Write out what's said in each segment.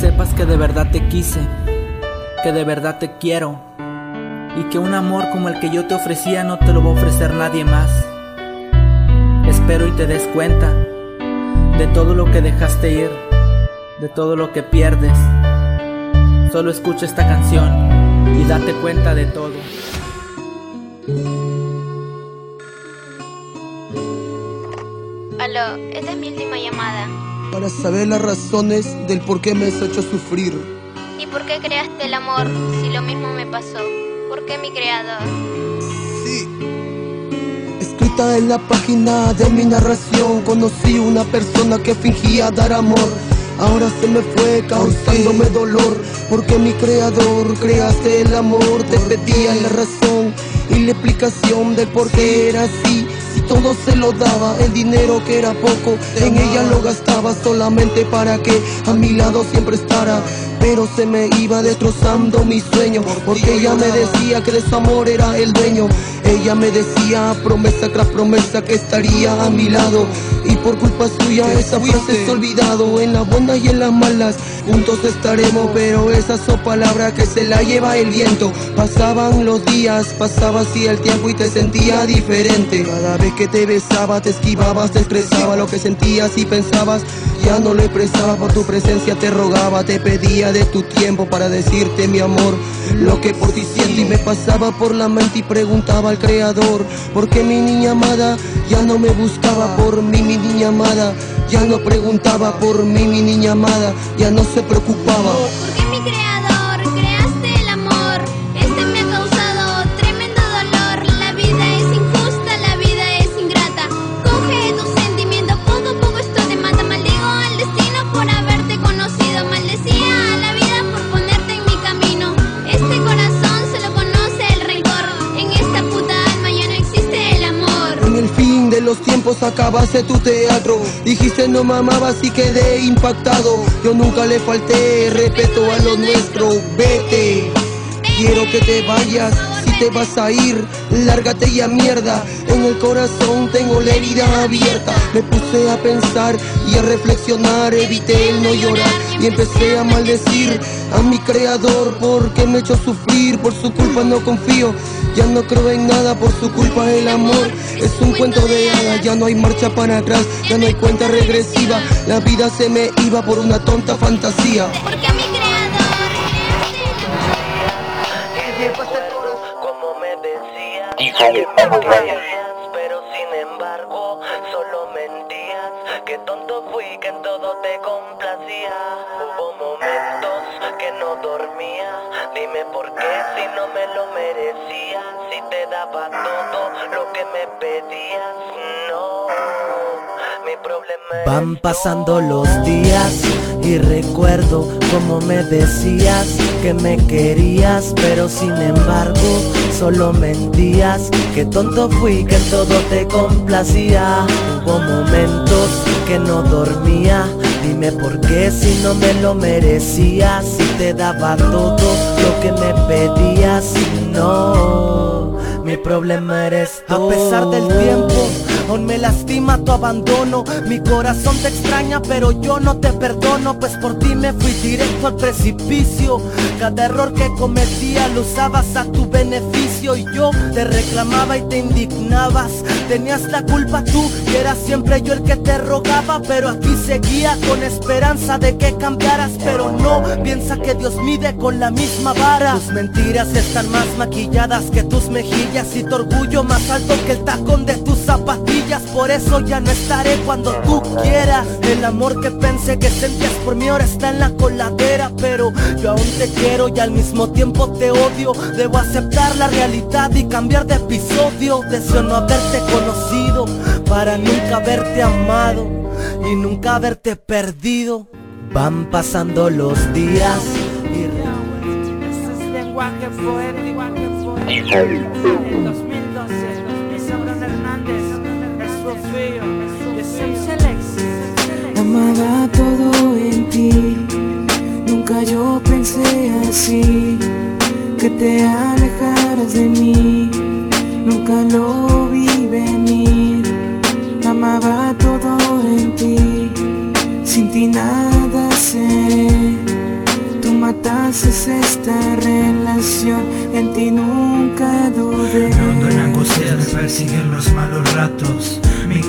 sepas que de verdad te quise, que de verdad te quiero y que un amor como el que yo te ofrecía no te lo va a ofrecer nadie más. Espero y te des cuenta de todo lo que dejaste ir, de todo lo que pierdes. Solo escucha esta canción y date cuenta de todo. Aló, esta es mi última llamada. Para saber las razones del por qué me has hecho sufrir. ¿Y por qué creaste el amor si lo mismo me pasó? ¿Por qué mi creador? Sí. Escrita en la página de mi narración, conocí una persona que fingía dar amor. Ahora se me fue causándome dolor, porque mi creador creaste el amor, te pedía la razón y la explicación del por qué era así todo se lo daba, el dinero que era poco, en ella lo gastaba solamente para que a mi lado siempre estará. Pero se me iba destrozando mi sueño, porque ella me decía que de su amor era el dueño. Ella me decía promesa tras promesa que estaría a mi lado. Y por culpa suya esa frase se ha olvidado, en las buenas y en las malas. Juntos estaremos, pero esas son palabras que se la lleva el viento. Pasaban los días, pasaba así el tiempo y te sentía diferente. Cada vez que te besaba, te esquivabas, te estresaba lo que sentías y pensabas. Ya no lo expresaba por tu presencia, te rogaba, te pedía de tu tiempo para decirte mi amor. Lo que por ti siento y me pasaba por la mente y preguntaba al creador. Porque mi niña amada ya no me buscaba por mí, mi niña amada. Ya no preguntaba por mí, mi niña amada. Ya no se preocupaba. Tiempos acabaste tu teatro. Dijiste no mamabas y quedé impactado. Yo nunca le falté respeto a lo nuestro. Vete, quiero que te vayas. Si te vas a ir, lárgate ya mierda. En el corazón tengo la herida abierta. Me puse a pensar y a reflexionar. Evité el no llorar y empecé a maldecir a mi creador porque me echó sufrir. Por su culpa no confío. Ya no creo en nada por su culpa el amor es un cuento de hadas, ya no hay marcha para atrás, ya no hay cuenta regresiva, la vida se me iba por una tonta fantasía. Porque a mi creador Y Dime por qué si no me lo merecía. Si te daba todo lo que me pedías. No, mi problema Van pasando los días y recuerdo como me decías que me querías, pero sin embargo solo mentías. Que tonto fui, que en todo te complacía. Hubo momentos que no dormía. Dime por qué si no me lo merecías, si te daba todo lo que me pedías, no. Mi problema eres tú. A pesar del tiempo, aún me lastima tu abandono. Mi corazón te extraña, pero yo no te perdono, pues por ti me fui directo al precipicio. Cada error que cometía lo usabas a tu beneficio y yo te reclamaba y te indignabas. Tenías la culpa tú y era siempre yo el que te rogaba, pero aquí seguía con esperanza de que cambiaras, pero no piensa que Dios mide con la misma vara. Tus mentiras están más maquilladas que tus mejillas y tu orgullo más alto que el tacón de tus zapatillas. Por eso ya no estaré cuando tú quieras. El amor que pensé que sentías por mí ahora está en la coladera, pero yo aún te quiero y al mismo tiempo te odio. Debo aceptar la realidad y cambiar de episodio. Deseo no haberte conocido para nunca haberte amado y nunca haberte perdido. Van pasando los días y es lenguaje poético. Amaba todo en ti, nunca yo pensé así, que te alejaras de mí, nunca lo vi venir. Amaba todo en ti, sin ti nada sé. mataste esta relación, en ti nunca dudé. Me persiguen los malos ratos.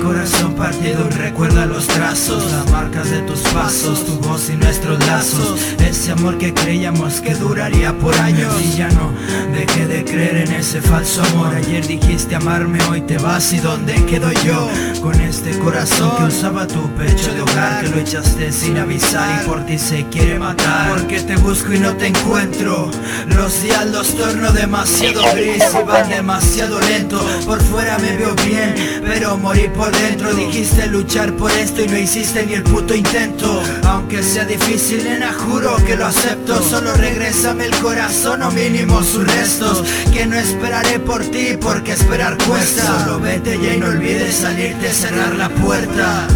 Corazón partido recuerda los trazos, las marcas de tus pasos, tu voz y nuestros lazos. Ese amor que creíamos que duraría por años. Y ya no dejé de creer en ese falso amor. Ayer dijiste amarme, hoy te vas y dónde quedo yo. Con este corazón que usaba tu pecho de hogar, que lo echaste sin avisar y por ti se quiere matar. Porque te busco y no te encuentro. Los días los torno demasiado gris y van demasiado lento. Por fuera me veo bien, pero morí por dentro. Dijiste luchar por esto y no hiciste ni el puto intento. Aunque sea difícil nena juro que lo acepto. Solo regrésame el corazón o mínimo sus restos. Que no esperaré por ti porque esperar cuesta. Solo vete ya y no olvides salirte cerrar la puerta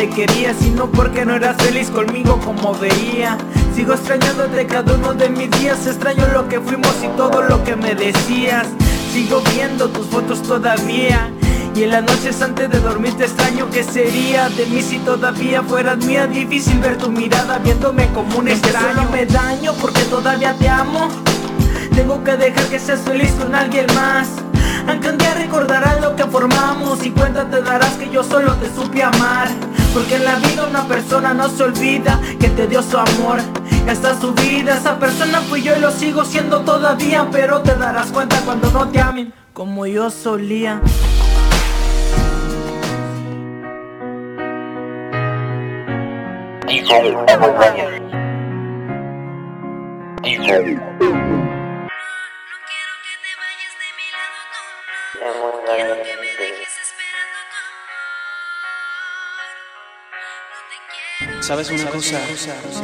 te quería, sino porque no eras feliz conmigo como veía. Sigo extrañándote cada uno de mis días, extraño lo que fuimos y todo lo que me decías. Sigo viendo tus fotos todavía. Y en las noches antes de dormir te extraño que sería de mí si todavía fueras mía Difícil ver tu mirada viéndome como un extraño Me daño porque todavía te amo Tengo que dejar que seas feliz con alguien más aunque un día recordarás lo que formamos y cuenta te darás que yo solo te supe amar. Porque en la vida una persona no se olvida que te dio su amor. Hasta su vida, esa persona fui yo y lo sigo siendo todavía Pero te darás cuenta cuando no te amen como yo solía ¿Sabes una cosa?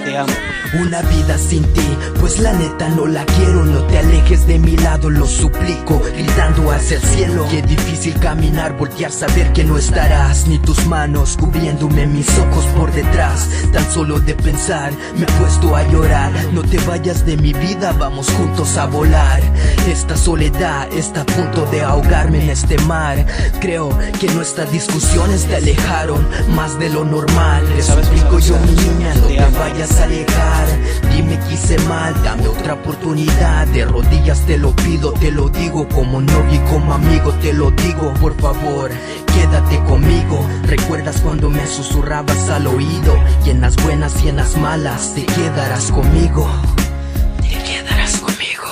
Te amo. Una vida sin ti, pues la neta no la quiero. No te alejes de mi lado, lo suplico, gritando hacia el cielo. Qué difícil caminar, voltear, saber que no estarás. Ni tus manos cubriéndome mis ojos por detrás. Tan solo de pensar, me he puesto a llorar. No te vayas de mi vida, vamos juntos a volar. Esta soledad está a punto de ahogarme en este mar. Creo que nuestras discusiones te alejaron más de lo normal. Suplico yo mi niña, no te vayas a alejar. Dime que hice mal, dame otra oportunidad. De rodillas te lo pido, te lo digo. Como novio y como amigo te lo digo. Por favor, quédate conmigo. ¿Recuerdas cuando me susurrabas al oído? Y en las buenas y en las malas te quedarás conmigo. Te quedarás conmigo.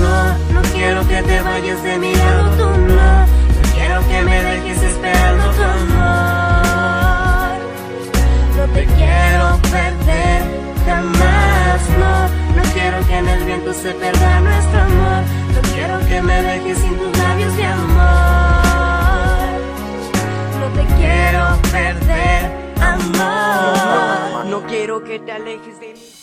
No, no quiero que te vayas de mi lado, no. No quiero que me dejes en el viento se pierda nuestro amor. No quiero que me dejes sin tus labios de amor. No te quiero perder, amor. No quiero que te alejes de mí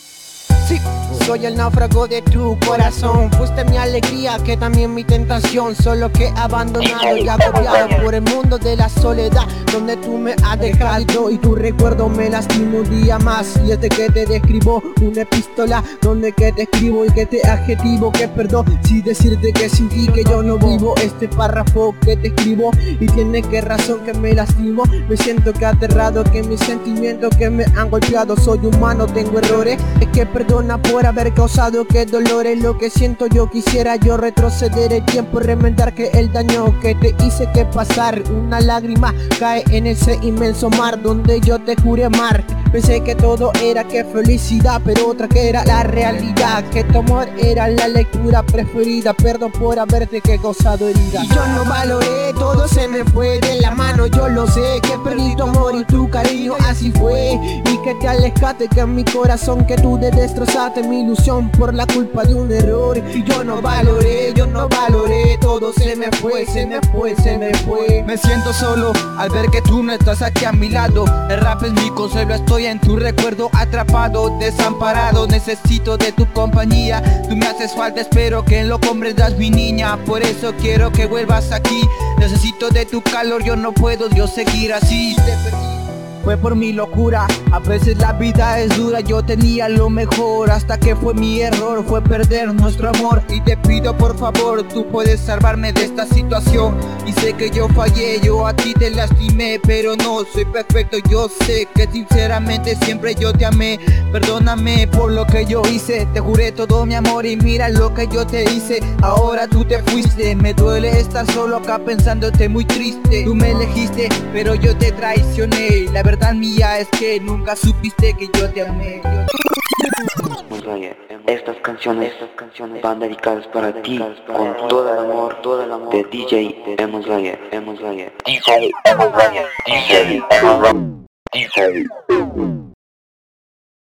Soy el náufrago de tu corazón. Fuiste mi alegría, que también mi tentación. Solo que abandonado y agobiado por el mundo de la soledad Donde tú me has dejado y tu recuerdo me lastima un día más. Y desde que te describo una epístola Donde que te escribo y que te adjetivo Que perdón si decirte que sin que yo no vivo. Este párrafo que te escribo y tiene que razón que me lastimo. Me siento que aterrado, que mis sentimientos que me han golpeado. Soy humano, tengo errores, es que perdón por haber causado que dolor es lo que siento yo quisiera yo retroceder el tiempo remendar que el daño que te hice que pasar. Una lágrima cae en ese inmenso mar donde yo te juré amar. Pensé que todo era que felicidad, pero otra que era la realidad. Que tu amor era la lectura preferida, perdón por haberte que gozado herida Y yo no valoré, todo se me fue de la mano, yo lo sé Que perdí tu amor y tu cariño, así fue que te alejaste, que en mi corazón que tú de destrozaste. Mi ilusión Por la culpa de un error. Y yo no valoré, yo no valoré. Todo se me fue, se me fue, se me fue. Me siento solo al ver que tú no estás aquí a mi lado. El rap es mi consuelo, estoy en tu recuerdo. Atrapado, desamparado Necesito de tu compañía, tú me haces falta, espero que lo comprendas mi niña. Por eso quiero que vuelvas aquí, necesito de tu calor, yo no puedo yo seguir así fue por mi locura, a veces la vida es dura, yo tenía lo mejor. Hasta que fue mi error, fue perder nuestro amor. Y te pido por favor, tú puedes salvarme de esta situación. Y sé que yo fallé, yo a ti te lastimé, pero no soy perfecto, yo sé que sinceramente siempre yo te amé, perdóname por lo que yo hice, te juré todo mi amor y mira lo que yo te hice, ahora tú te fuiste, me duele estar solo acá pensándote muy triste, tú me elegiste, pero yo te traicioné, verdad mía es que nunca supiste que yo te amé. Estas canciones, van dedicadas para ti, con todo el amor, todo el amor de DJ Emos Rayer, Emos Rayer. DJ Emos Rayer, DJ Emos Rayer, DJ